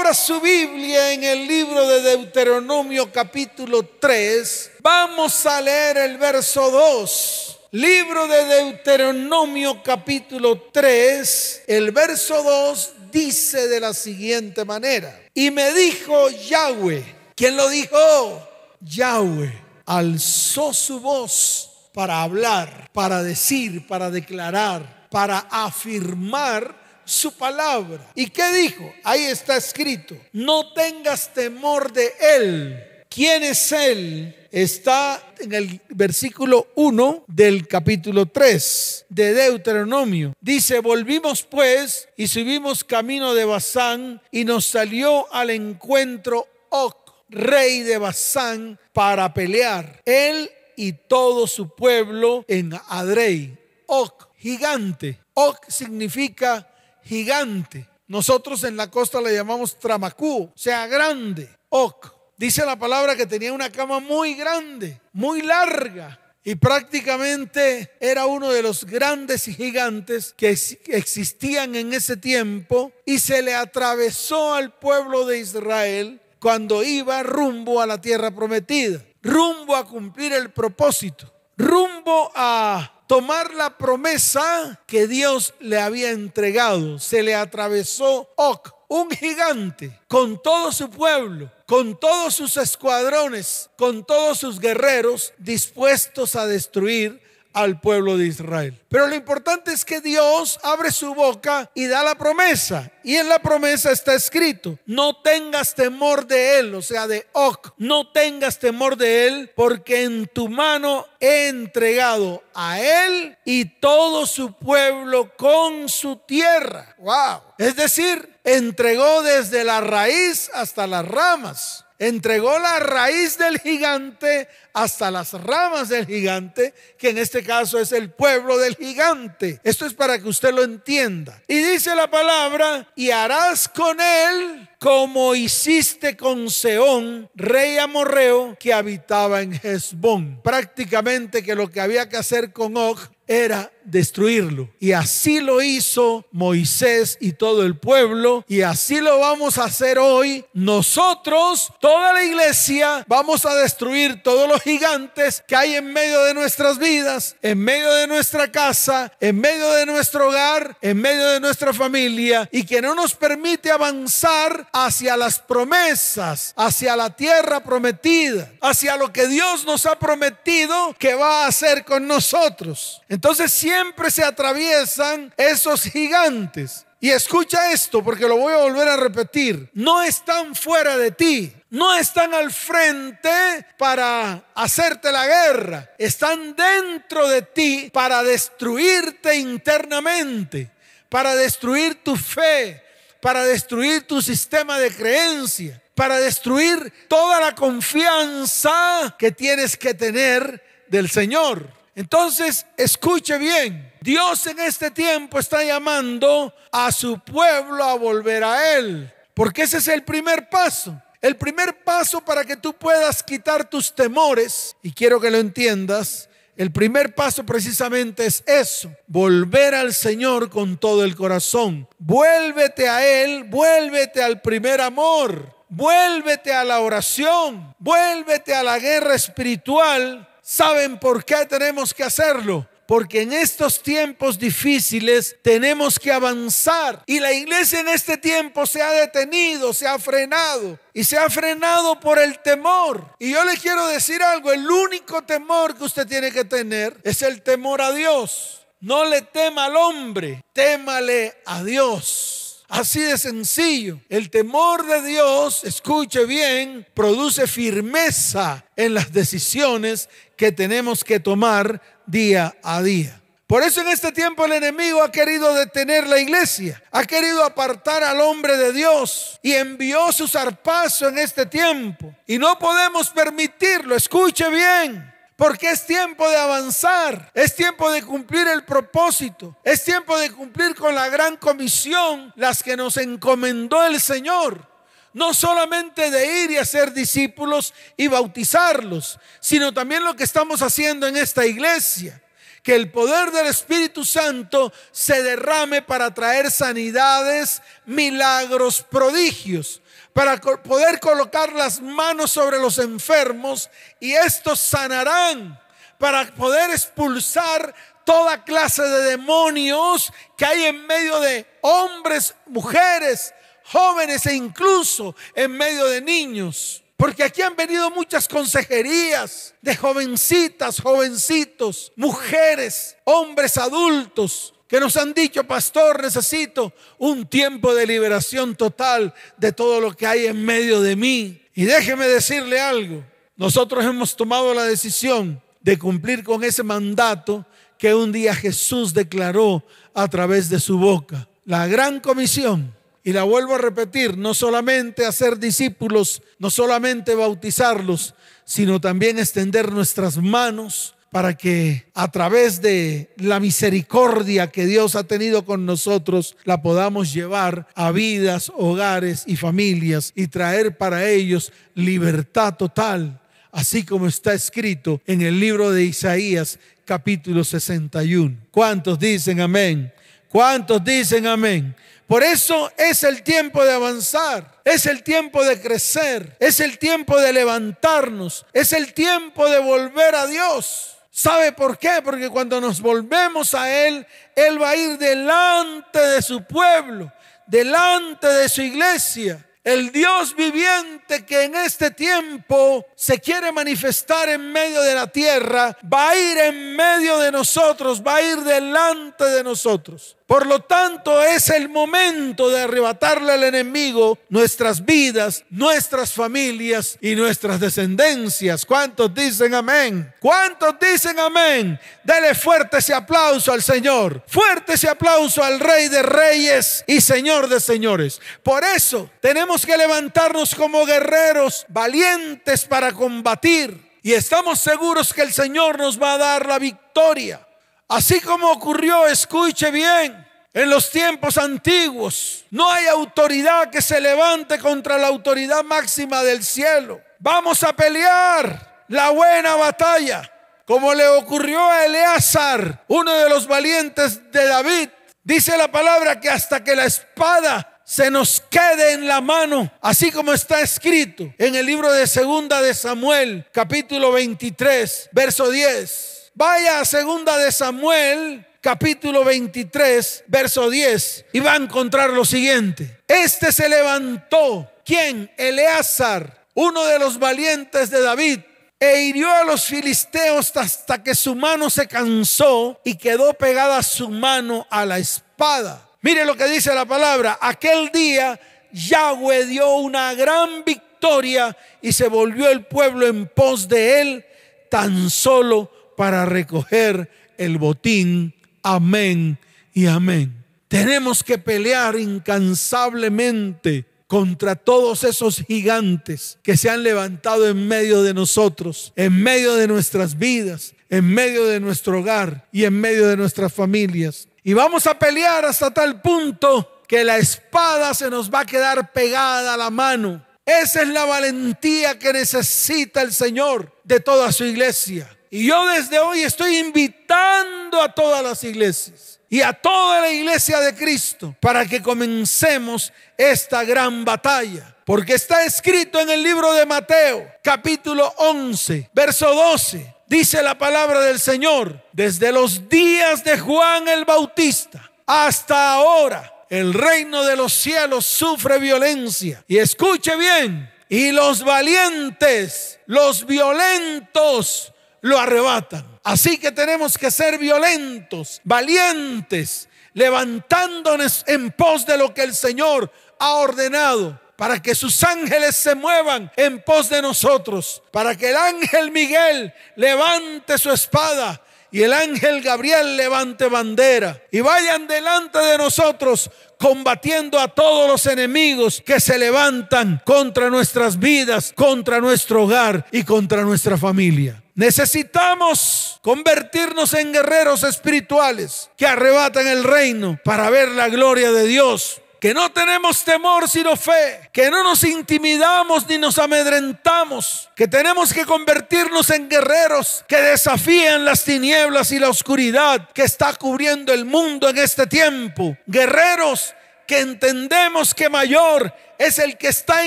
abra su Biblia en el libro de Deuteronomio capítulo 3, vamos a leer el verso 2. Libro de Deuteronomio capítulo 3, el verso 2 dice de la siguiente manera. Y me dijo Yahweh, ¿quién lo dijo? Yahweh alzó su voz para hablar, para decir, para declarar, para afirmar su palabra. ¿Y qué dijo? Ahí está escrito, no tengas temor de él. ¿Quién es él? Está en el versículo 1 del capítulo 3 de Deuteronomio. Dice, volvimos pues y subimos camino de Basán y nos salió al encuentro Oc, rey de Basán, para pelear. Él y todo su pueblo en Adrei. Oc, gigante. Oc significa gigante. Nosotros en la costa le llamamos Tramacú, o sea, grande. Oc. Dice la palabra que tenía una cama muy grande, muy larga. Y prácticamente era uno de los grandes gigantes que existían en ese tiempo y se le atravesó al pueblo de Israel cuando iba rumbo a la tierra prometida, rumbo a cumplir el propósito, rumbo a tomar la promesa que Dios le había entregado. Se le atravesó Oc, un gigante, con todo su pueblo, con todos sus escuadrones, con todos sus guerreros dispuestos a destruir al pueblo de Israel. Pero lo importante es que Dios abre su boca y da la promesa. Y en la promesa está escrito, no tengas temor de él, o sea, de Oc, no tengas temor de él, porque en tu mano he entregado a él y todo su pueblo con su tierra. Wow. Es decir, entregó desde la raíz hasta las ramas entregó la raíz del gigante hasta las ramas del gigante, que en este caso es el pueblo del gigante. Esto es para que usted lo entienda. Y dice la palabra, y harás con él como hiciste con Seón, rey amorreo, que habitaba en Hezbón. Prácticamente que lo que había que hacer con Og era destruirlo. Y así lo hizo Moisés y todo el pueblo. Y así lo vamos a hacer hoy. Nosotros, toda la iglesia, vamos a destruir todos los gigantes que hay en medio de nuestras vidas, en medio de nuestra casa, en medio de nuestro hogar, en medio de nuestra familia. Y que no nos permite avanzar hacia las promesas, hacia la tierra prometida, hacia lo que Dios nos ha prometido que va a hacer con nosotros. Entonces siempre se atraviesan esos gigantes. Y escucha esto porque lo voy a volver a repetir. No están fuera de ti. No están al frente para hacerte la guerra. Están dentro de ti para destruirte internamente. Para destruir tu fe. Para destruir tu sistema de creencia. Para destruir toda la confianza que tienes que tener del Señor. Entonces, escuche bien, Dios en este tiempo está llamando a su pueblo a volver a Él, porque ese es el primer paso. El primer paso para que tú puedas quitar tus temores, y quiero que lo entiendas, el primer paso precisamente es eso, volver al Señor con todo el corazón. Vuélvete a Él, vuélvete al primer amor, vuélvete a la oración, vuélvete a la guerra espiritual ¿Saben por qué tenemos que hacerlo? Porque en estos tiempos difíciles tenemos que avanzar. Y la iglesia en este tiempo se ha detenido, se ha frenado. Y se ha frenado por el temor. Y yo le quiero decir algo, el único temor que usted tiene que tener es el temor a Dios. No le tema al hombre, témale a Dios. Así de sencillo. El temor de Dios, escuche bien, produce firmeza en las decisiones que tenemos que tomar día a día. Por eso en este tiempo el enemigo ha querido detener la iglesia, ha querido apartar al hombre de Dios y envió su zarpazo en este tiempo. Y no podemos permitirlo, escuche bien. Porque es tiempo de avanzar, es tiempo de cumplir el propósito, es tiempo de cumplir con la gran comisión, las que nos encomendó el Señor. No solamente de ir y hacer discípulos y bautizarlos, sino también lo que estamos haciendo en esta iglesia. Que el poder del Espíritu Santo se derrame para traer sanidades, milagros, prodigios, para poder colocar las manos sobre los enfermos y estos sanarán, para poder expulsar toda clase de demonios que hay en medio de hombres, mujeres, jóvenes e incluso en medio de niños. Porque aquí han venido muchas consejerías de jovencitas, jovencitos, mujeres, hombres adultos que nos han dicho, pastor, necesito un tiempo de liberación total de todo lo que hay en medio de mí. Y déjeme decirle algo, nosotros hemos tomado la decisión de cumplir con ese mandato que un día Jesús declaró a través de su boca. La gran comisión y la vuelvo a repetir, no solamente hacer discípulos, no solamente bautizarlos, sino también extender nuestras manos para que a través de la misericordia que Dios ha tenido con nosotros, la podamos llevar a vidas, hogares y familias y traer para ellos libertad total, así como está escrito en el libro de Isaías capítulo 61. ¿Cuántos dicen amén? ¿Cuántos dicen amén? Por eso es el tiempo de avanzar, es el tiempo de crecer, es el tiempo de levantarnos, es el tiempo de volver a Dios. ¿Sabe por qué? Porque cuando nos volvemos a Él, Él va a ir delante de su pueblo, delante de su iglesia. El Dios viviente que en este tiempo se quiere manifestar en medio de la tierra, va a ir en medio de nosotros, va a ir delante de nosotros. Por lo tanto, es el momento de arrebatarle al enemigo nuestras vidas, nuestras familias y nuestras descendencias. ¿Cuántos dicen amén? ¿Cuántos dicen amén? Dele fuerte ese aplauso al Señor. Fuerte ese aplauso al Rey de Reyes y Señor de Señores. Por eso tenemos que levantarnos como guerreros valientes para combatir. Y estamos seguros que el Señor nos va a dar la victoria. Así como ocurrió, escuche bien, en los tiempos antiguos, no hay autoridad que se levante contra la autoridad máxima del cielo. Vamos a pelear la buena batalla, como le ocurrió a Eleazar, uno de los valientes de David. Dice la palabra que hasta que la espada se nos quede en la mano, así como está escrito en el libro de Segunda de Samuel, capítulo 23, verso 10. Vaya a segunda de Samuel, capítulo 23, verso 10, y va a encontrar lo siguiente. Este se levantó, ¿quién? Eleazar, uno de los valientes de David, e hirió a los filisteos hasta que su mano se cansó y quedó pegada su mano a la espada. Mire lo que dice la palabra. Aquel día Yahweh dio una gran victoria y se volvió el pueblo en pos de él tan solo para recoger el botín. Amén y amén. Tenemos que pelear incansablemente contra todos esos gigantes que se han levantado en medio de nosotros, en medio de nuestras vidas, en medio de nuestro hogar y en medio de nuestras familias. Y vamos a pelear hasta tal punto que la espada se nos va a quedar pegada a la mano. Esa es la valentía que necesita el Señor de toda su iglesia. Y yo desde hoy estoy invitando a todas las iglesias y a toda la iglesia de Cristo para que comencemos esta gran batalla. Porque está escrito en el libro de Mateo, capítulo 11, verso 12. Dice la palabra del Señor, desde los días de Juan el Bautista hasta ahora, el reino de los cielos sufre violencia. Y escuche bien, y los valientes, los violentos, lo arrebatan. Así que tenemos que ser violentos, valientes, levantándonos en pos de lo que el Señor ha ordenado para que sus ángeles se muevan en pos de nosotros, para que el ángel Miguel levante su espada y el ángel Gabriel levante bandera y vayan delante de nosotros combatiendo a todos los enemigos que se levantan contra nuestras vidas, contra nuestro hogar y contra nuestra familia. Necesitamos convertirnos en guerreros espirituales que arrebatan el reino para ver la gloria de Dios que no tenemos temor sino fe, que no nos intimidamos ni nos amedrentamos, que tenemos que convertirnos en guerreros que desafían las tinieblas y la oscuridad que está cubriendo el mundo en este tiempo. Guerreros que entendemos que mayor es el que está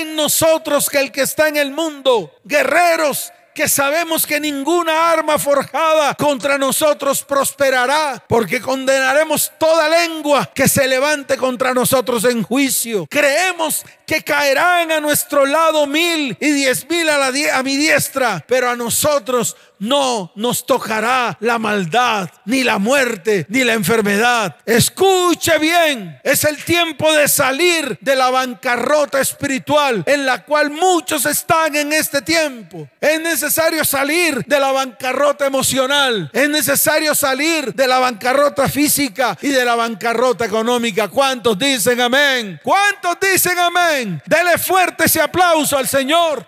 en nosotros que el que está en el mundo. Guerreros que sabemos que ninguna arma forjada contra nosotros prosperará, porque condenaremos toda lengua que se levante contra nosotros en juicio. Creemos que caerán a nuestro lado mil y diez mil a, a mi diestra, pero a nosotros no nos tocará la maldad, ni la muerte, ni la enfermedad. Escuche bien, es el tiempo de salir de la bancarrota espiritual en la cual muchos están en este tiempo. Es necesario salir de la bancarrota emocional, es necesario salir de la bancarrota física y de la bancarrota económica. ¿Cuántos dicen amén? ¿Cuántos dicen amén? Dele fuerte ese aplauso al Señor.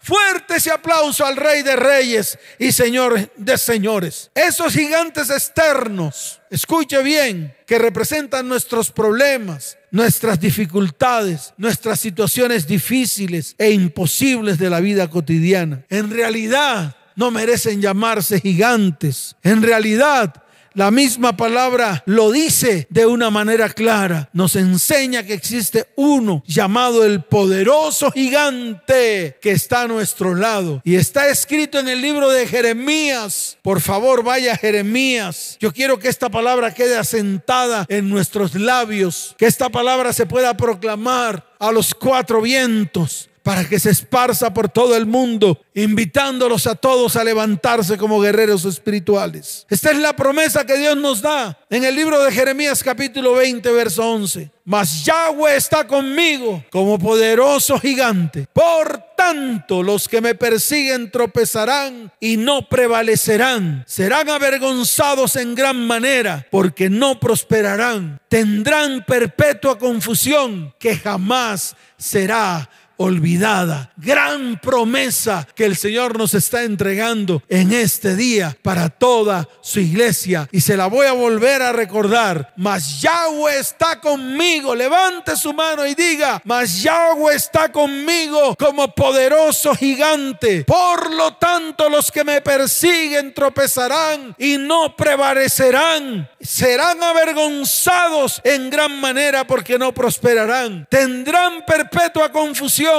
Fuerte ese aplauso al Rey de Reyes y Señor de Señores. Esos gigantes externos, escuche bien, que representan nuestros problemas, nuestras dificultades, nuestras situaciones difíciles e imposibles de la vida cotidiana. En realidad no merecen llamarse gigantes. En realidad la misma palabra lo dice de una manera clara. Nos enseña que existe uno llamado el poderoso gigante que está a nuestro lado. Y está escrito en el libro de Jeremías. Por favor, vaya Jeremías. Yo quiero que esta palabra quede asentada en nuestros labios. Que esta palabra se pueda proclamar a los cuatro vientos para que se esparza por todo el mundo, invitándolos a todos a levantarse como guerreros espirituales. Esta es la promesa que Dios nos da en el libro de Jeremías capítulo 20, verso 11. Mas Yahweh está conmigo como poderoso gigante. Por tanto, los que me persiguen tropezarán y no prevalecerán. Serán avergonzados en gran manera porque no prosperarán. Tendrán perpetua confusión que jamás será olvidada. Gran promesa que el Señor nos está entregando en este día para toda su iglesia. Y se la voy a volver a recordar. Mas Yahweh está conmigo. Levante su mano y diga, mas Yahweh está conmigo como poderoso gigante. Por lo tanto, los que me persiguen tropezarán y no prevalecerán. Serán avergonzados en gran manera porque no prosperarán. Tendrán perpetua confusión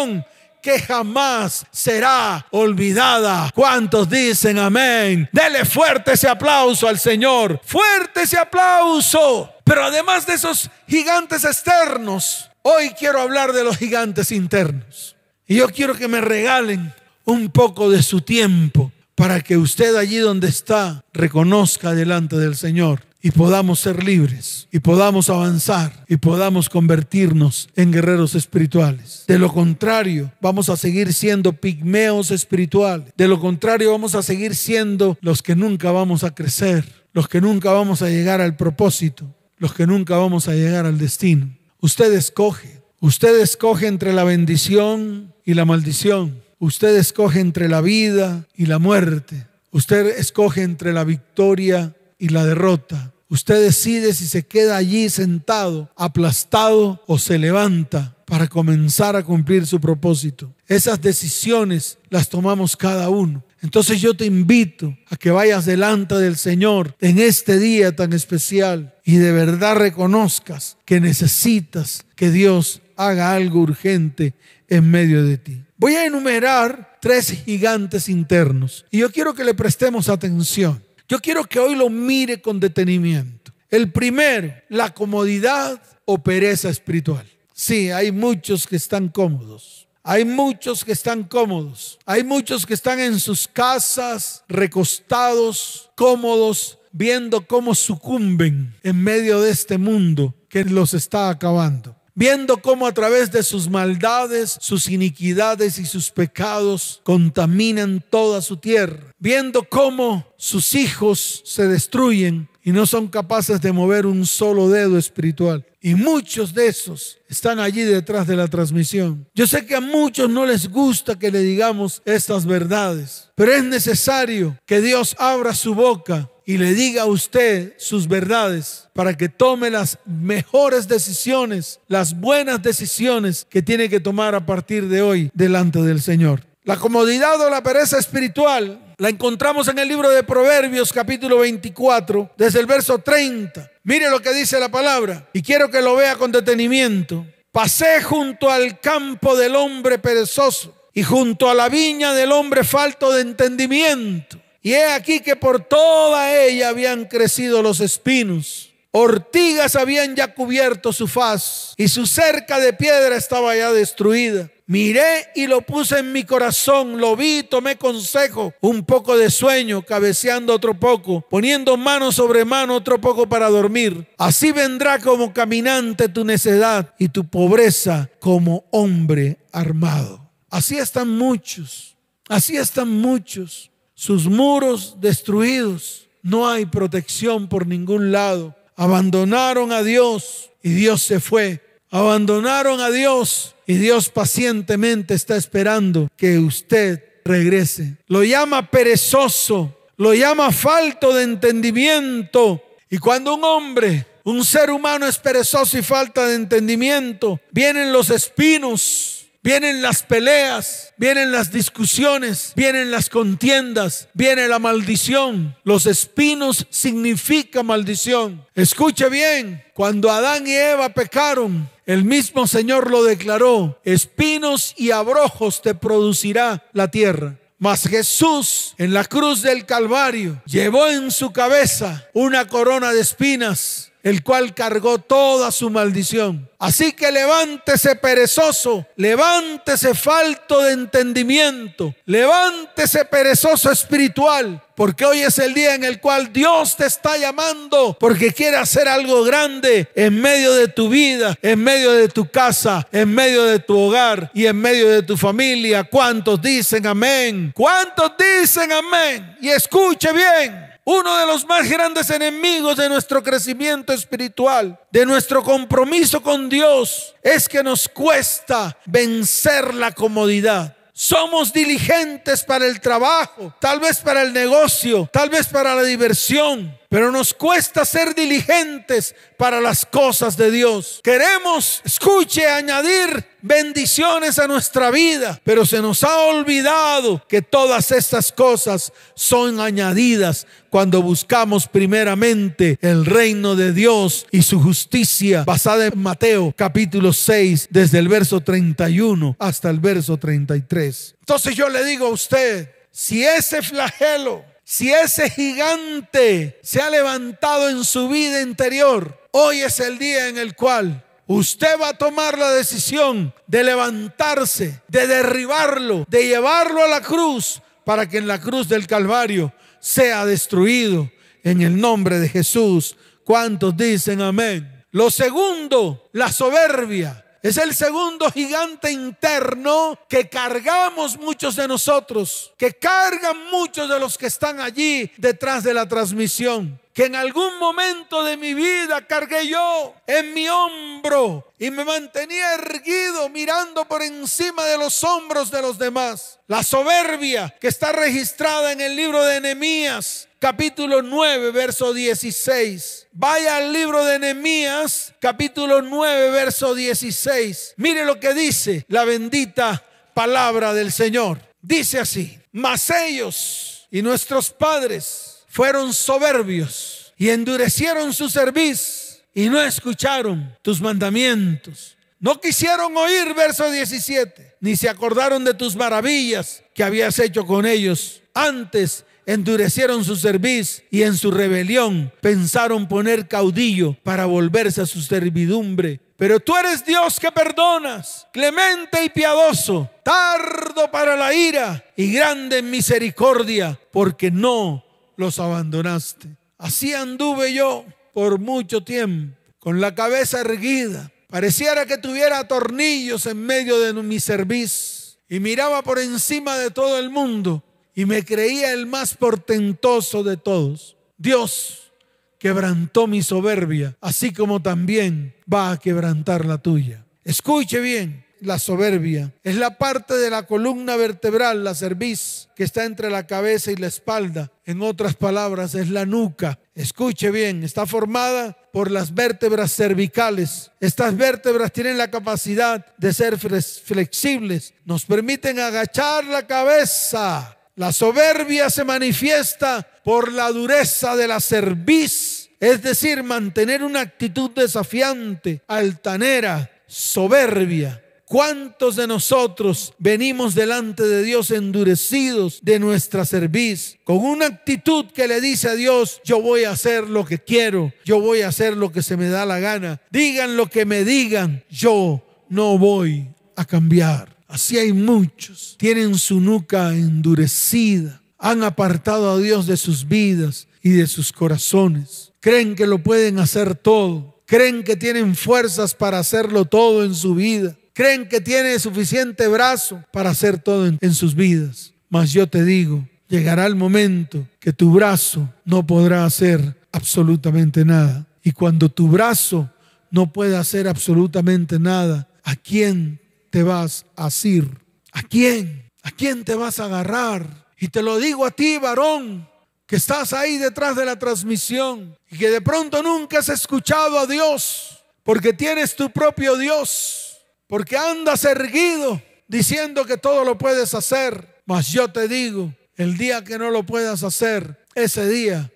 que jamás será olvidada. ¿Cuántos dicen amén? Dele fuerte ese aplauso al Señor. Fuerte ese aplauso. Pero además de esos gigantes externos, hoy quiero hablar de los gigantes internos. Y yo quiero que me regalen un poco de su tiempo para que usted allí donde está reconozca delante del Señor y podamos ser libres y podamos avanzar y podamos convertirnos en guerreros espirituales. De lo contrario, vamos a seguir siendo pigmeos espirituales. De lo contrario, vamos a seguir siendo los que nunca vamos a crecer, los que nunca vamos a llegar al propósito, los que nunca vamos a llegar al destino. Usted escoge, usted escoge entre la bendición y la maldición. Usted escoge entre la vida y la muerte. Usted escoge entre la victoria y la derrota. Usted decide si se queda allí sentado, aplastado o se levanta para comenzar a cumplir su propósito. Esas decisiones las tomamos cada uno. Entonces yo te invito a que vayas delante del Señor en este día tan especial y de verdad reconozcas que necesitas que Dios haga algo urgente en medio de ti. Voy a enumerar tres gigantes internos y yo quiero que le prestemos atención. Yo quiero que hoy lo mire con detenimiento. El primero, la comodidad o pereza espiritual. Sí, hay muchos que están cómodos. Hay muchos que están cómodos. Hay muchos que están en sus casas, recostados, cómodos, viendo cómo sucumben en medio de este mundo que los está acabando viendo cómo a través de sus maldades, sus iniquidades y sus pecados contaminan toda su tierra, viendo cómo sus hijos se destruyen y no son capaces de mover un solo dedo espiritual. Y muchos de esos están allí detrás de la transmisión. Yo sé que a muchos no les gusta que le digamos estas verdades, pero es necesario que Dios abra su boca y le diga a usted sus verdades para que tome las mejores decisiones, las buenas decisiones que tiene que tomar a partir de hoy delante del Señor. La comodidad o la pereza espiritual la encontramos en el libro de Proverbios capítulo 24, desde el verso 30. Mire lo que dice la palabra y quiero que lo vea con detenimiento. Pasé junto al campo del hombre perezoso y junto a la viña del hombre falto de entendimiento. Y he aquí que por toda ella habían crecido los espinos. Ortigas habían ya cubierto su faz y su cerca de piedra estaba ya destruida. Miré y lo puse en mi corazón, lo vi, tomé consejo, un poco de sueño, cabeceando otro poco, poniendo mano sobre mano otro poco para dormir. Así vendrá como caminante tu necedad y tu pobreza como hombre armado. Así están muchos, así están muchos, sus muros destruidos, no hay protección por ningún lado. Abandonaron a Dios y Dios se fue. Abandonaron a Dios y Dios pacientemente está esperando que usted regrese. Lo llama perezoso, lo llama falto de entendimiento. Y cuando un hombre, un ser humano es perezoso y falta de entendimiento, vienen los espinos, Vienen las peleas, vienen las discusiones, vienen las contiendas, viene la maldición. Los espinos significa maldición. Escuche bien, cuando Adán y Eva pecaron, el mismo Señor lo declaró, espinos y abrojos te producirá la tierra. Mas Jesús en la cruz del Calvario llevó en su cabeza una corona de espinas el cual cargó toda su maldición. Así que levántese perezoso, levántese falto de entendimiento, levántese perezoso espiritual, porque hoy es el día en el cual Dios te está llamando, porque quiere hacer algo grande en medio de tu vida, en medio de tu casa, en medio de tu hogar y en medio de tu familia. ¿Cuántos dicen amén? ¿Cuántos dicen amén? Y escuche bien. Uno de los más grandes enemigos de nuestro crecimiento espiritual, de nuestro compromiso con Dios, es que nos cuesta vencer la comodidad. Somos diligentes para el trabajo, tal vez para el negocio, tal vez para la diversión, pero nos cuesta ser diligentes para las cosas de Dios. Queremos, escuche, añadir bendiciones a nuestra vida, pero se nos ha olvidado que todas estas cosas son añadidas cuando buscamos primeramente el reino de Dios y su justicia basada en Mateo capítulo 6 desde el verso 31 hasta el verso 33. Entonces yo le digo a usted, si ese flagelo si ese gigante se ha levantado en su vida interior, hoy es el día en el cual usted va a tomar la decisión de levantarse, de derribarlo, de llevarlo a la cruz, para que en la cruz del Calvario sea destruido en el nombre de Jesús. ¿Cuántos dicen amén? Lo segundo, la soberbia. Es el segundo gigante interno que cargamos muchos de nosotros, que cargan muchos de los que están allí detrás de la transmisión que en algún momento de mi vida cargué yo en mi hombro y me mantenía erguido mirando por encima de los hombros de los demás. La soberbia que está registrada en el libro de Nehemías, capítulo 9, verso 16. Vaya al libro de Nehemías, capítulo 9, verso 16. Mire lo que dice la bendita palabra del Señor. Dice así, mas ellos y nuestros padres fueron soberbios y endurecieron su cerviz y no escucharon tus mandamientos. No quisieron oír, verso 17, ni se acordaron de tus maravillas que habías hecho con ellos. Antes endurecieron su cerviz y en su rebelión pensaron poner caudillo para volverse a su servidumbre. Pero tú eres Dios que perdonas, clemente y piadoso, tardo para la ira y grande en misericordia, porque no los abandonaste. Así anduve yo por mucho tiempo, con la cabeza erguida. Pareciera que tuviera tornillos en medio de mi cerviz y miraba por encima de todo el mundo y me creía el más portentoso de todos. Dios quebrantó mi soberbia, así como también va a quebrantar la tuya. Escuche bien, la soberbia es la parte de la columna vertebral, la cerviz, que está entre la cabeza y la espalda. En otras palabras, es la nuca. Escuche bien, está formada por las vértebras cervicales. Estas vértebras tienen la capacidad de ser flexibles, nos permiten agachar la cabeza. La soberbia se manifiesta por la dureza de la cerviz, es decir, mantener una actitud desafiante, altanera, soberbia. ¿Cuántos de nosotros venimos delante de Dios endurecidos de nuestra cerviz, con una actitud que le dice a Dios, yo voy a hacer lo que quiero, yo voy a hacer lo que se me da la gana, digan lo que me digan, yo no voy a cambiar? Así hay muchos, tienen su nuca endurecida, han apartado a Dios de sus vidas y de sus corazones, creen que lo pueden hacer todo, creen que tienen fuerzas para hacerlo todo en su vida. Creen que tiene suficiente brazo para hacer todo en, sus vidas. Mas yo te digo, llegará el momento que tu brazo no podrá hacer absolutamente nada. Y cuando tu brazo no pueda hacer absolutamente nada, ¿a quién te vas a asir? ¿A quién? ¿A quién te vas a agarrar? Y te lo digo a ti, varón, que estás ahí detrás de la transmisión y que de pronto nunca has escuchado a Dios, porque tienes tu propio Dios porque andas erguido diciendo que todo lo puedes hacer. Mas yo te digo, el día que no lo puedas hacer, ese día,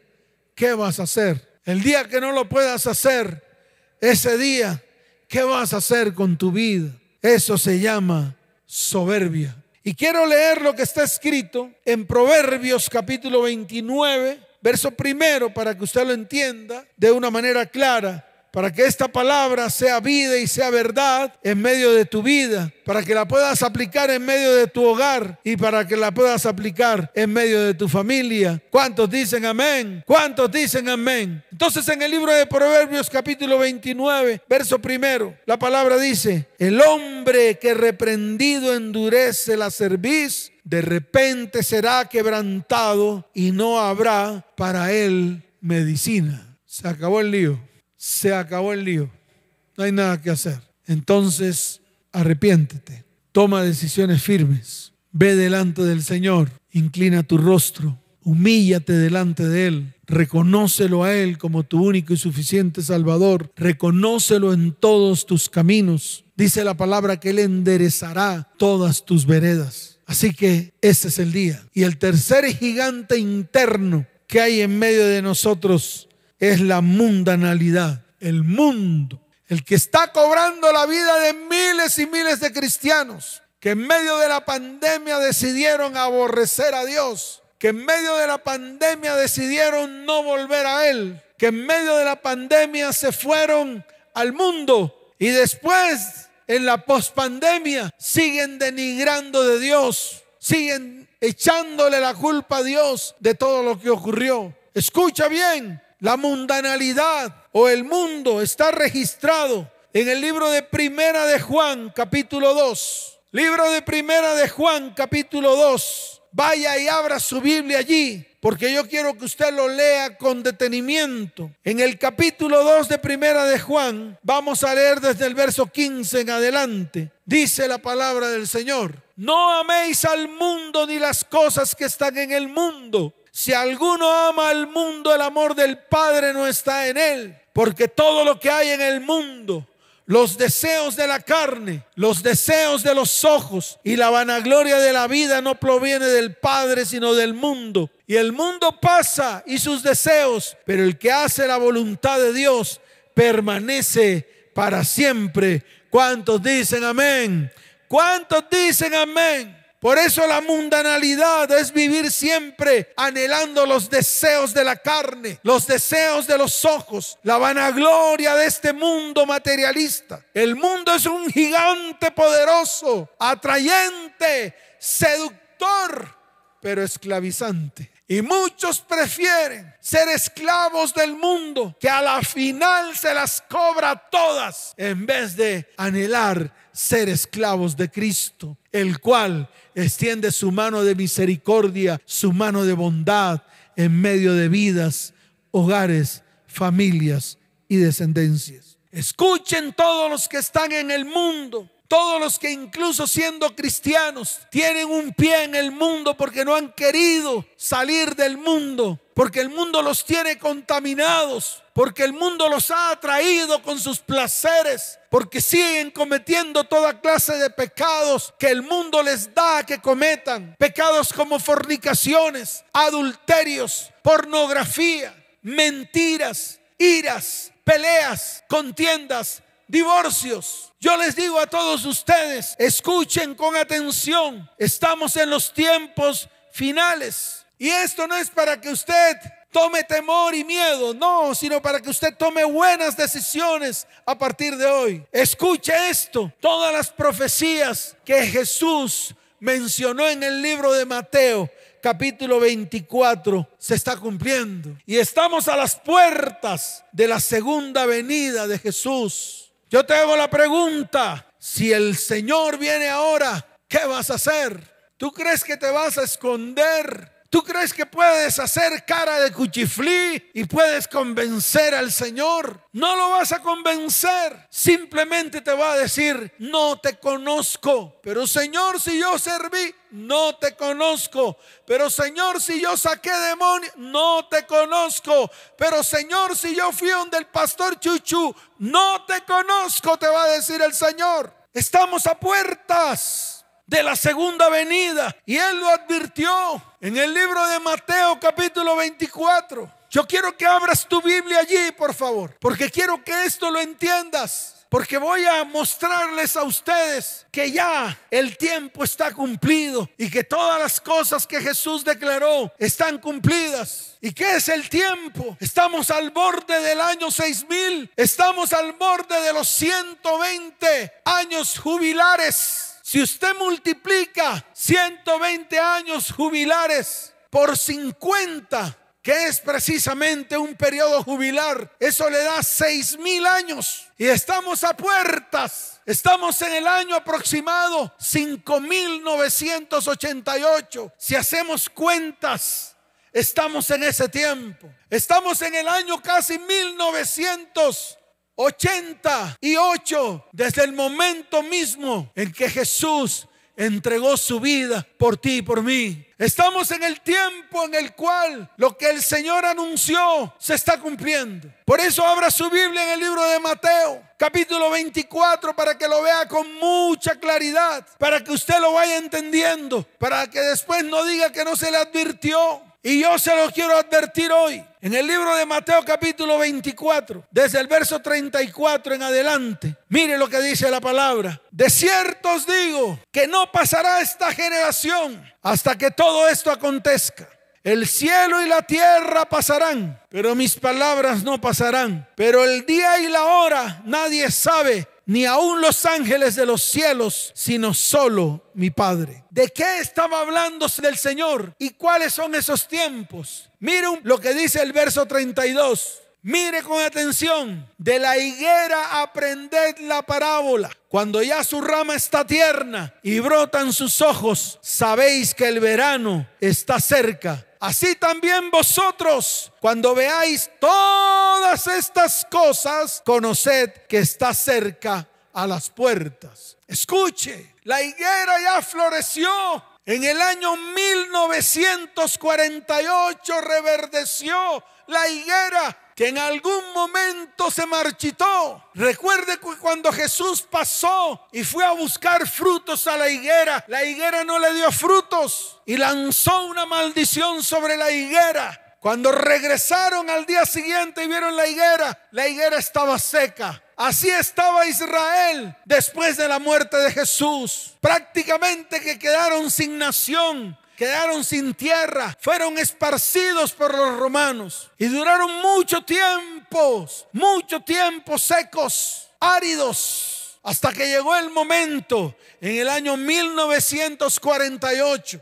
¿qué vas a hacer? El día que no lo puedas hacer, ese día, ¿qué vas a hacer con tu vida? Eso se llama soberbia. Y quiero leer lo que está escrito en Proverbios capítulo 29, verso primero, para que usted lo entienda de una manera clara para que esta palabra sea vida y sea verdad en medio de tu vida, para que la puedas aplicar en medio de tu hogar y para que la puedas aplicar en medio de tu familia. ¿Cuántos dicen amén? ¿Cuántos dicen amén? Entonces en el libro de Proverbios capítulo 29, verso primero, la palabra dice, el hombre que reprendido endurece la cerviz, de repente será quebrantado y no habrá para él medicina. Se acabó el lío se acabó el lío. No hay nada que hacer. Entonces, arrepiéntete. Toma decisiones firmes. Ve delante del Señor. Inclina tu rostro. Humíllate delante de Él. Reconócelo a Él como tu único y suficiente Salvador. Reconócelo en todos tus caminos. Dice la palabra que Él enderezará todas tus veredas. Así que ese es el día. Y el tercer gigante interno que hay en medio de nosotros es la mundanalidad, el mundo, el que está cobrando la vida de miles y miles de cristianos que en medio de la pandemia decidieron aborrecer a Dios, que en medio de la pandemia decidieron no volver a Él, que en medio de la pandemia se fueron al mundo y después en la pospandemia siguen denigrando de Dios, siguen echándole la culpa a Dios de todo lo que ocurrió. Escucha bien, la mundanalidad o el mundo está registrado en el libro de Primera de Juan, capítulo 2. Libro de Primera de Juan, capítulo 2. Vaya y abra su Biblia allí, porque yo quiero que usted lo lea con detenimiento. En el capítulo 2 de Primera de Juan, vamos a leer desde el verso 15 en adelante. Dice la palabra del Señor, no améis al mundo ni las cosas que están en el mundo. Si alguno ama al mundo, el amor del Padre no está en él. Porque todo lo que hay en el mundo, los deseos de la carne, los deseos de los ojos y la vanagloria de la vida no proviene del Padre, sino del mundo. Y el mundo pasa y sus deseos, pero el que hace la voluntad de Dios permanece para siempre. ¿Cuántos dicen amén? ¿Cuántos dicen amén? Por eso la mundanalidad es vivir siempre anhelando los deseos de la carne, los deseos de los ojos, la vanagloria de este mundo materialista. El mundo es un gigante poderoso, atrayente, seductor, pero esclavizante. Y muchos prefieren ser esclavos del mundo, que a la final se las cobra todas, en vez de anhelar ser esclavos de Cristo, el cual extiende su mano de misericordia, su mano de bondad en medio de vidas, hogares familias y descendencias. Escuchen todos los que están en el mundo todos los que incluso siendo cristianos tienen un pie en el mundo porque no han querido salir del mundo, porque el mundo los tiene contaminados, porque el mundo los ha atraído con sus placeres, porque siguen cometiendo toda clase de pecados que el mundo les da que cometan. Pecados como fornicaciones, adulterios, pornografía, mentiras, iras, peleas, contiendas, divorcios. Yo les digo a todos ustedes, escuchen con atención, estamos en los tiempos finales. Y esto no es para que usted tome temor y miedo, no, sino para que usted tome buenas decisiones a partir de hoy. Escuche esto, todas las profecías que Jesús mencionó en el libro de Mateo, capítulo 24 se está cumpliendo. Y estamos a las puertas de la segunda venida de Jesús. Yo te hago la pregunta, si el Señor viene ahora, ¿qué vas a hacer? ¿Tú crees que te vas a esconder? ¿Tú crees que puedes hacer cara de cuchiflí y puedes convencer al Señor? No lo vas a convencer. Simplemente te va a decir, no te conozco. Pero Señor, si yo serví, no te conozco. Pero Señor, si yo saqué demonios, no te conozco. Pero Señor, si yo fui donde el pastor Chuchu, no te conozco, te va a decir el Señor. Estamos a puertas de la segunda venida. Y él lo advirtió en el libro de Mateo capítulo 24. Yo quiero que abras tu Biblia allí, por favor, porque quiero que esto lo entiendas. Porque voy a mostrarles a ustedes que ya el tiempo está cumplido y que todas las cosas que Jesús declaró están cumplidas. ¿Y qué es el tiempo? Estamos al borde del año 6000, estamos al borde de los 120 años jubilares si usted multiplica 120 años jubilares por 50, que es precisamente un periodo jubilar, eso le da 6 mil años. Y estamos a puertas. Estamos en el año aproximado 5988. Si hacemos cuentas, estamos en ese tiempo. Estamos en el año casi 1900 88 desde el momento mismo en que Jesús entregó su vida por ti y por mí. Estamos en el tiempo en el cual lo que el Señor anunció se está cumpliendo. Por eso abra su Biblia en el libro de Mateo, capítulo 24, para que lo vea con mucha claridad, para que usted lo vaya entendiendo, para que después no diga que no se le advirtió. Y yo se lo quiero advertir hoy. En el libro de Mateo capítulo 24, desde el verso 34 en adelante, mire lo que dice la palabra. De cierto os digo que no pasará esta generación hasta que todo esto acontezca. El cielo y la tierra pasarán, pero mis palabras no pasarán. Pero el día y la hora nadie sabe, ni aun los ángeles de los cielos, sino solo mi Padre. ¿De qué estaba hablando del Señor? ¿Y cuáles son esos tiempos? Miren lo que dice el verso 32. Mire con atención, de la higuera aprended la parábola. Cuando ya su rama está tierna y brotan sus ojos, sabéis que el verano está cerca. Así también vosotros, cuando veáis todas estas cosas, conoced que está cerca a las puertas. Escuche, la higuera ya floreció. En el año 1948 reverdeció la higuera que en algún momento se marchitó. Recuerde que cuando Jesús pasó y fue a buscar frutos a la higuera, la higuera no le dio frutos y lanzó una maldición sobre la higuera. Cuando regresaron al día siguiente y vieron la higuera, la higuera estaba seca. Así estaba Israel después de la muerte de Jesús. Prácticamente que quedaron sin nación quedaron sin tierra, fueron esparcidos por los romanos y duraron mucho tiempo, mucho tiempo secos, áridos, hasta que llegó el momento en el año 1948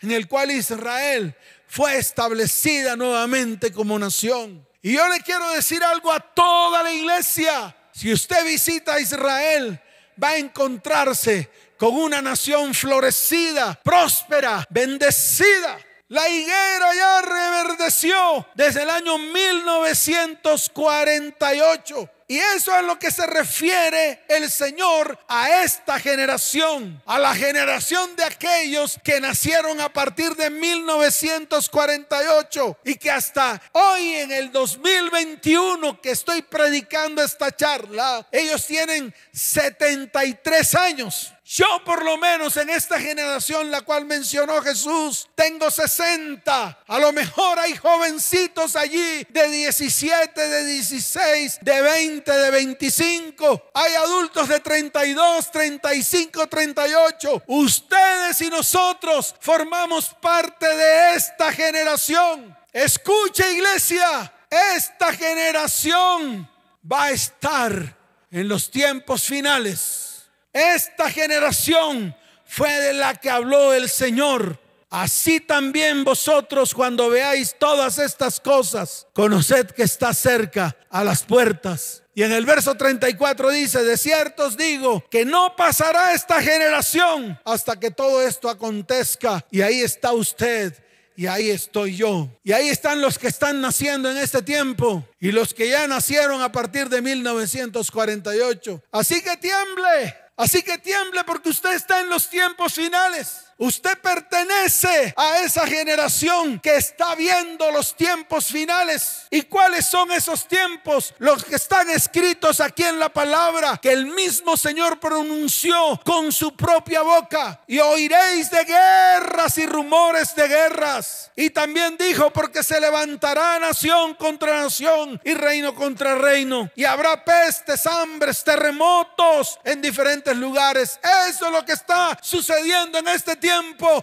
en el cual Israel fue establecida nuevamente como nación. Y yo le quiero decir algo a toda la iglesia. Si usted visita Israel, va a encontrarse con una nación florecida, próspera, bendecida. La higuera ya reverdeció desde el año 1948. Y eso es lo que se refiere el Señor a esta generación, a la generación de aquellos que nacieron a partir de 1948 y que hasta hoy en el 2021 que estoy predicando esta charla, ellos tienen 73 años. Yo por lo menos en esta generación la cual mencionó Jesús, tengo 60. A lo mejor hay jovencitos allí de 17, de 16, de 20, de 25. Hay adultos de 32, 35, 38. Ustedes y nosotros formamos parte de esta generación. Escuche iglesia, esta generación va a estar en los tiempos finales esta generación fue de la que habló el Señor. Así también vosotros cuando veáis todas estas cosas, conoced que está cerca a las puertas. Y en el verso 34 dice, de cierto os digo que no pasará esta generación hasta que todo esto acontezca. Y ahí está usted y ahí estoy yo. Y ahí están los que están naciendo en este tiempo y los que ya nacieron a partir de 1948. Así que tiemble, Así que tiemble porque usted está en los tiempos finales. Usted pertenece a esa generación que está viendo los tiempos finales. ¿Y cuáles son esos tiempos? Los que están escritos aquí en la palabra que el mismo Señor pronunció con su propia boca. Y oiréis de guerras y rumores de guerras. Y también dijo, porque se levantará nación contra nación y reino contra reino. Y habrá pestes, hambres, terremotos en diferentes lugares. Eso es lo que está sucediendo en este tiempo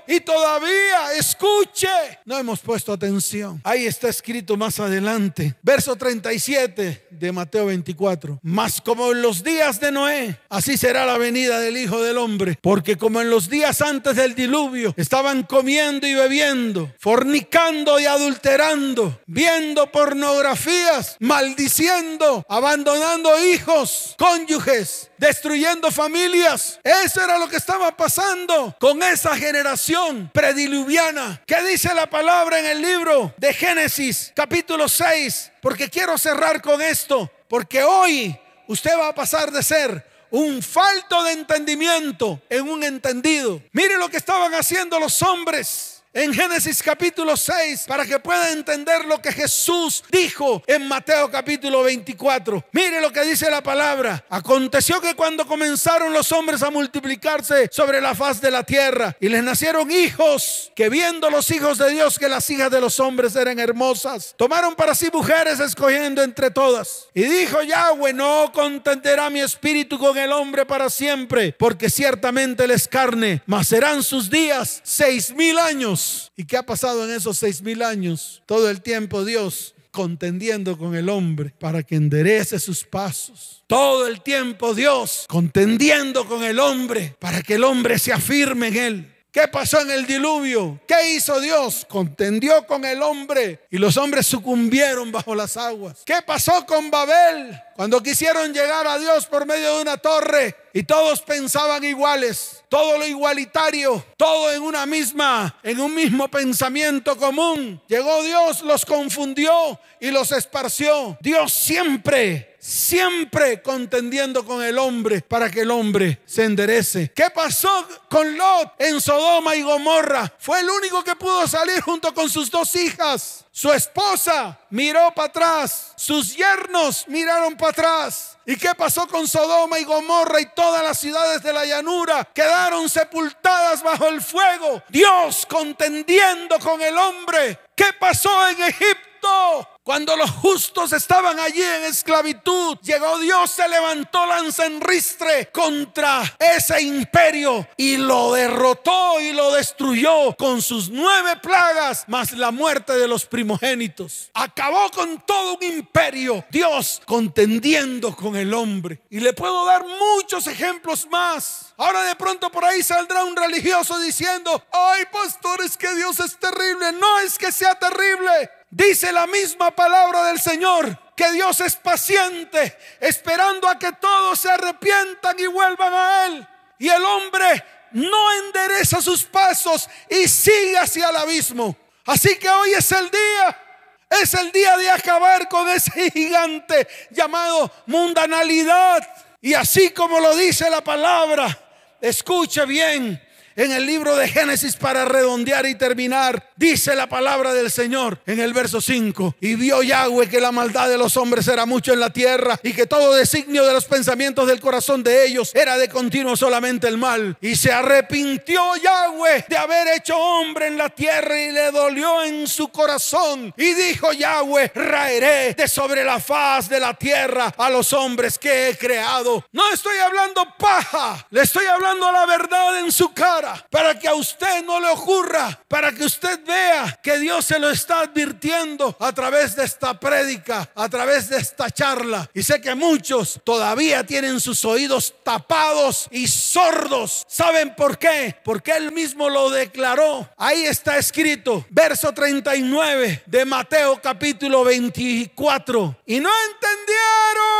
y todavía escuche. No hemos puesto atención. Ahí está escrito más adelante. Verso 37 de Mateo 24. Mas como en los días de Noé, así será la venida del Hijo del Hombre. Porque como en los días antes del diluvio estaban comiendo y bebiendo, fornicando y adulterando, viendo pornografías, maldiciendo, abandonando hijos, cónyuges, destruyendo familias. Eso era lo que estaba pasando con esa generación prediluviana. ¿Qué dice la palabra en el libro de Génesis capítulo 6? Porque quiero cerrar con esto, porque hoy usted va a pasar de ser un falto de entendimiento en un entendido. Mire lo que estaban haciendo los hombres en Génesis capítulo 6 para que pueda entender lo que Jesús dijo en Mateo capítulo 24. Mire lo que dice la palabra. Aconteció que cuando comenzaron los hombres a multiplicarse sobre la faz de la tierra y les nacieron hijos, que viendo los hijos de Dios que las hijas de los hombres eran hermosas, tomaron para sí mujeres escogiendo entre todas. Y dijo Yahweh, no contenderá mi espíritu con el hombre para siempre, porque ciertamente él es carne, mas serán sus días seis mil años ¿Y qué ha pasado en esos seis mil años? Todo el tiempo Dios contendiendo con el hombre para que enderece sus pasos. Todo el tiempo Dios contendiendo con el hombre para que el hombre se afirme en él. ¿Qué pasó en el diluvio? ¿Qué hizo Dios? Contendió con el hombre y los hombres sucumbieron bajo las aguas. ¿Qué pasó con Babel? Cuando quisieron llegar a Dios por medio de una torre y todos pensaban iguales, todo lo igualitario, todo en una misma, en un mismo pensamiento común. Llegó Dios, los confundió y los esparció. Dios siempre siempre contendiendo con el hombre para que el hombre se enderece. ¿Qué pasó con Lot en Sodoma y Gomorra? Fue el único que pudo salir junto con sus dos hijas. Su esposa miró para atrás, sus yernos miraron para atrás. ¿Y qué pasó con Sodoma y Gomorra y todas las ciudades de la llanura? Quedaron sepultadas bajo el fuego. Dios contendiendo con el hombre. ¿Qué pasó en Egipto? Cuando los justos estaban allí en esclavitud, llegó Dios, se levantó lanza en ristre contra ese imperio y lo derrotó y lo destruyó con sus nueve plagas, más la muerte de los primogénitos. Acabó con todo un imperio, Dios contendiendo con el hombre. Y le puedo dar muchos ejemplos más. Ahora de pronto por ahí saldrá un religioso diciendo, ay pastores que Dios es terrible. No es que sea terrible. Dice la misma palabra del Señor que Dios es paciente, esperando a que todos se arrepientan y vuelvan a Él. Y el hombre no endereza sus pasos y sigue hacia el abismo. Así que hoy es el día. Es el día de acabar con ese gigante llamado mundanalidad. Y así como lo dice la palabra, escuche bien, en el libro de Génesis para redondear y terminar, dice la palabra del Señor en el verso 5. Y vio Yahweh que la maldad de los hombres era mucho en la tierra y que todo designio de los pensamientos del corazón de ellos era de continuo solamente el mal. Y se arrepintió Yahweh de haber hecho hombre en la tierra y le dolió en su corazón. Y dijo Yahweh, raeré de sobre la faz de la tierra a los hombres que he creado. No estoy hablando paja, le estoy hablando la verdad en su cara para que a usted no le ocurra, para que usted vea que Dios se lo está advirtiendo a través de esta prédica, a través de esta charla. Y sé que muchos todavía tienen sus oídos tapados y sordos. ¿Saben por qué? Porque Él mismo lo declaró. Ahí está escrito, verso 39 de Mateo capítulo 24. Y no entendieron,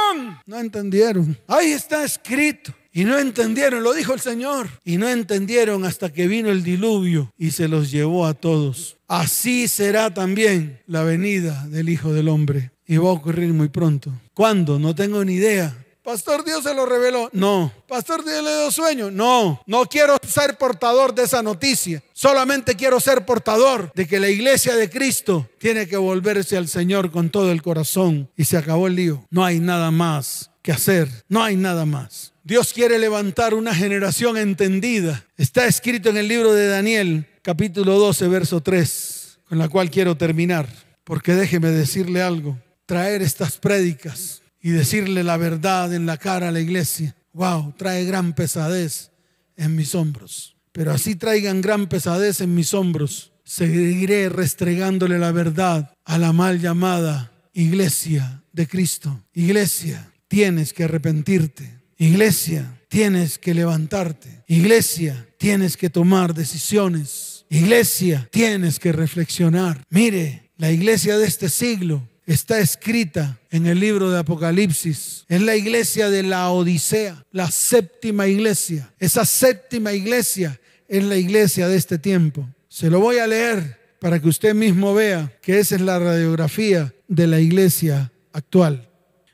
no entendieron. Ahí está escrito. Y no entendieron, lo dijo el Señor. Y no entendieron hasta que vino el diluvio y se los llevó a todos. Así será también la venida del Hijo del Hombre. Y va a ocurrir muy pronto. ¿Cuándo? No tengo ni idea. Pastor Dios se lo reveló. No. Pastor Dios le dio sueño. No. No quiero ser portador de esa noticia. Solamente quiero ser portador de que la iglesia de Cristo tiene que volverse al Señor con todo el corazón. Y se acabó el lío. No hay nada más que hacer. No hay nada más. Dios quiere levantar una generación entendida. Está escrito en el libro de Daniel, capítulo 12, verso 3, con la cual quiero terminar. Porque déjeme decirle algo, traer estas prédicas y decirle la verdad en la cara a la iglesia, wow, trae gran pesadez en mis hombros. Pero así traigan gran pesadez en mis hombros, seguiré restregándole la verdad a la mal llamada iglesia de Cristo. Iglesia, tienes que arrepentirte Iglesia, tienes que levantarte. Iglesia, tienes que tomar decisiones. Iglesia, tienes que reflexionar. Mire, la iglesia de este siglo está escrita en el libro de Apocalipsis. Es la iglesia de la Odisea, la séptima iglesia. Esa séptima iglesia es la iglesia de este tiempo. Se lo voy a leer para que usted mismo vea que esa es la radiografía de la iglesia actual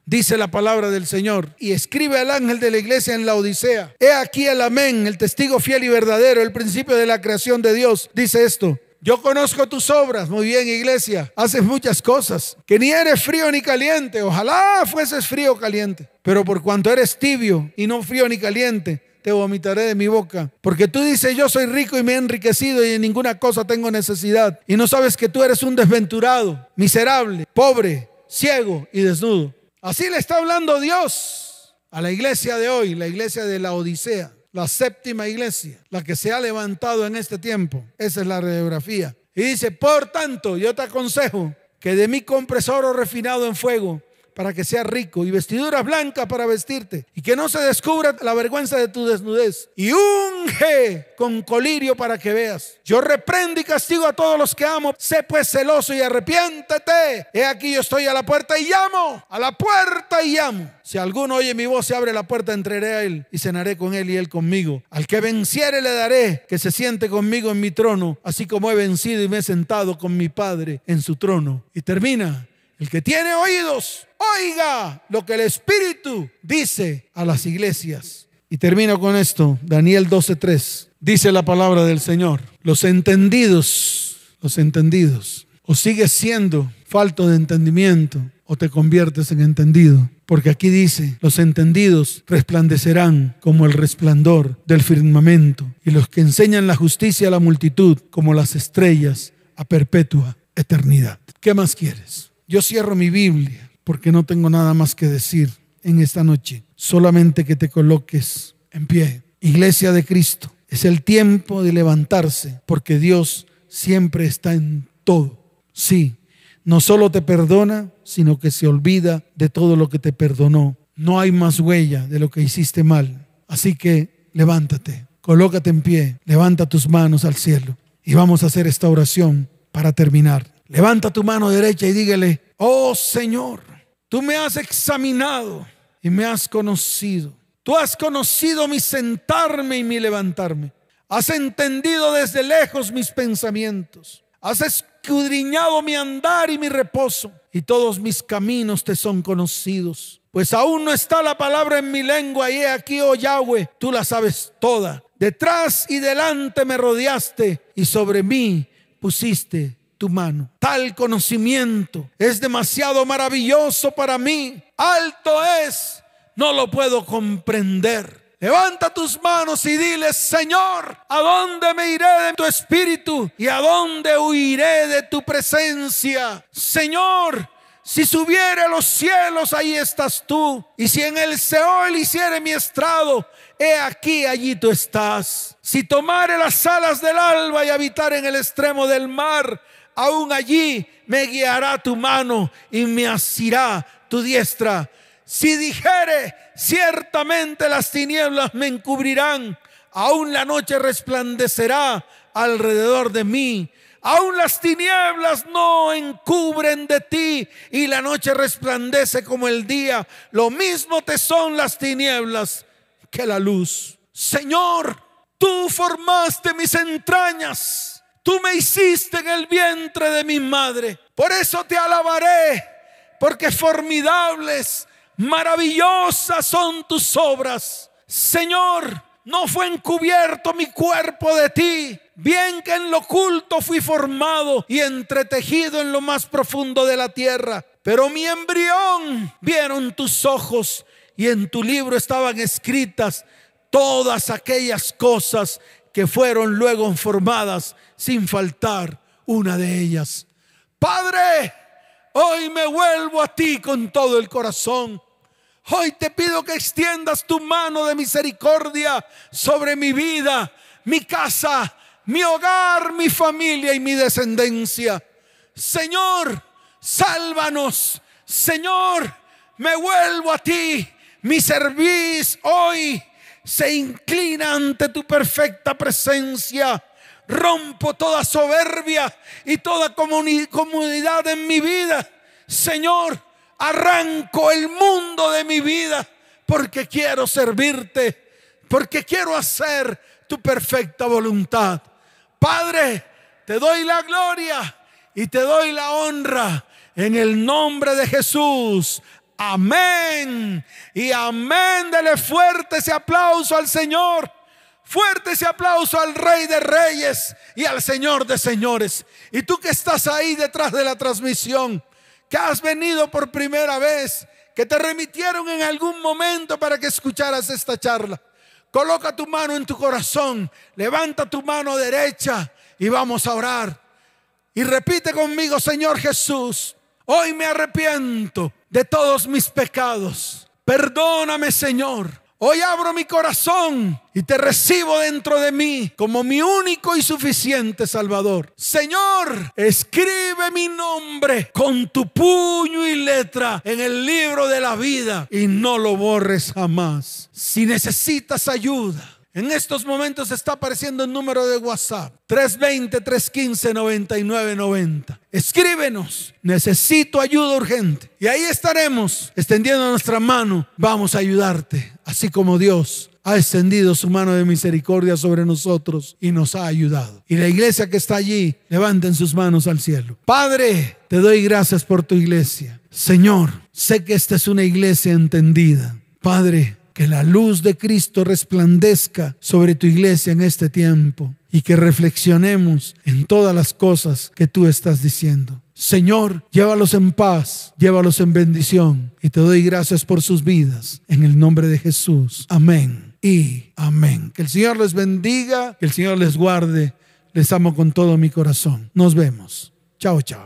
dice la palabra del Señor, y escribe al ángel de la iglesia en la Odisea. He aquí el amén, el testigo fiel y verdadero, el principio de la creación de Dios. Dice esto. Yo conozco tus obras, muy bien iglesia, haces muchas cosas, que ni eres frío ni caliente, ojalá fueses frío o caliente, pero por cuanto eres tibio y no frío ni caliente, te vomitaré de mi boca. Porque tú dices, yo soy rico y me he enriquecido y en ninguna cosa tengo necesidad. Y no sabes que tú eres un desventurado, miserable, pobre, ciego y desnudo. Así le está hablando Dios a la iglesia de hoy, la iglesia de la Odisea, la séptima iglesia, la que se ha levantado en este tiempo. Esa es la radiografía. Y dice, por tanto, yo te aconsejo que de mí compres oro refinado en fuego para que seas rico y vestiduras blancas para vestirte y que no se descubra la vergüenza de tu desnudez y unge con colirio para que veas. Yo reprendo y castigo a todos los que amo. Sé pues celoso y arrepiéntete. He aquí yo estoy a la puerta y llamo, a la puerta y llamo. Si alguno oye mi voz, se abre la puerta, entraré a él y cenaré con él y él conmigo. Al que venciere le daré que se siente conmigo en mi trono, así como he vencido y me he sentado con mi Padre en su trono. Y termina el que tiene oídos, oiga lo que el Espíritu dice a las iglesias. Y termino con esto, Daniel 12:3. Dice la palabra del Señor, los entendidos, los entendidos, o sigues siendo falto de entendimiento o te conviertes en entendido. Porque aquí dice, los entendidos resplandecerán como el resplandor del firmamento y los que enseñan la justicia a la multitud como las estrellas a perpetua eternidad. ¿Qué más quieres? Yo cierro mi Biblia porque no tengo nada más que decir en esta noche. Solamente que te coloques en pie. Iglesia de Cristo, es el tiempo de levantarse porque Dios siempre está en todo. Sí, no solo te perdona, sino que se olvida de todo lo que te perdonó. No hay más huella de lo que hiciste mal. Así que levántate, colócate en pie, levanta tus manos al cielo y vamos a hacer esta oración para terminar. Levanta tu mano derecha y dígale, oh Señor, tú me has examinado y me has conocido. Tú has conocido mi sentarme y mi levantarme. Has entendido desde lejos mis pensamientos. Has escudriñado mi andar y mi reposo, y todos mis caminos te son conocidos. Pues aún no está la palabra en mi lengua, y he aquí, oh Yahweh, tú la sabes toda. Detrás y delante me rodeaste, y sobre mí pusiste tu mano. Tal conocimiento es demasiado maravilloso para mí. Alto es, no lo puedo comprender. Levanta tus manos y dile, Señor, ¿a dónde me iré de tu espíritu? ¿Y a dónde huiré de tu presencia? Señor, si subiere a los cielos, ahí estás tú. Y si en el Seol hiciere mi estrado, he aquí, allí tú estás. Si tomare las alas del alba y habitar en el extremo del mar, aún allí me guiará tu mano y me asirá tu diestra. Si dijere, ciertamente las tinieblas me encubrirán, aún la noche resplandecerá alrededor de mí. Aún las tinieblas no encubren de ti y la noche resplandece como el día. Lo mismo te son las tinieblas que la luz. Señor, tú formaste mis entrañas. Tú me hiciste en el vientre de mi madre. Por eso te alabaré, porque formidables maravillosas son tus obras. Señor, no fue encubierto mi cuerpo de ti. Bien que en lo oculto fui formado y entretejido en lo más profundo de la tierra. Pero mi embrión vieron tus ojos y en tu libro estaban escritas todas aquellas cosas que fueron luego formadas sin faltar una de ellas. Padre, hoy me vuelvo a ti con todo el corazón Hoy te pido que extiendas tu mano de misericordia sobre mi vida, mi casa, mi hogar, mi familia y mi descendencia. Señor, sálvanos. Señor, me vuelvo a ti. Mi servicio hoy se inclina ante tu perfecta presencia. Rompo toda soberbia y toda comunidad en mi vida. Señor, arranco el mundo de mi vida porque quiero servirte, porque quiero hacer tu perfecta voluntad. Padre, te doy la gloria y te doy la honra en el nombre de Jesús. Amén. Y amén. Dele fuerte ese aplauso al Señor. Fuerte ese aplauso al Rey de Reyes y al Señor de Señores. Y tú que estás ahí detrás de la transmisión, que has venido por primera vez, que te remitieron en algún momento para que escucharas esta charla. Coloca tu mano en tu corazón, levanta tu mano derecha y vamos a orar. Y repite conmigo, Señor Jesús, hoy me arrepiento de todos mis pecados. Perdóname, Señor Hoy abro mi corazón y te recibo dentro de mí como mi único y suficiente Salvador. Señor, escribe mi nombre con tu puño y letra en el libro de la vida y no lo borres jamás. Si necesitas ayuda, en estos momentos está apareciendo el número de WhatsApp 320-315-9990. Escríbenos, necesito ayuda urgente. Y ahí estaremos extendiendo nuestra mano. Vamos a ayudarte, así como Dios ha extendido su mano de misericordia sobre nosotros y nos ha ayudado. Y la iglesia que está allí, levanten sus manos al cielo. Padre, te doy gracias por tu iglesia. Señor, sé que esta es una iglesia entendida. Padre, que la luz de Cristo resplandezca sobre tu iglesia en este tiempo y que reflexionemos en todas las cosas que tú estás diciendo. Señor, llévalos en paz, llévalos en bendición y te doy gracias por sus vidas. En el nombre de Jesús. Amén y amén. Que el Señor les bendiga, que el Señor les guarde. Les amo con todo mi corazón. Nos vemos. Chao, chao.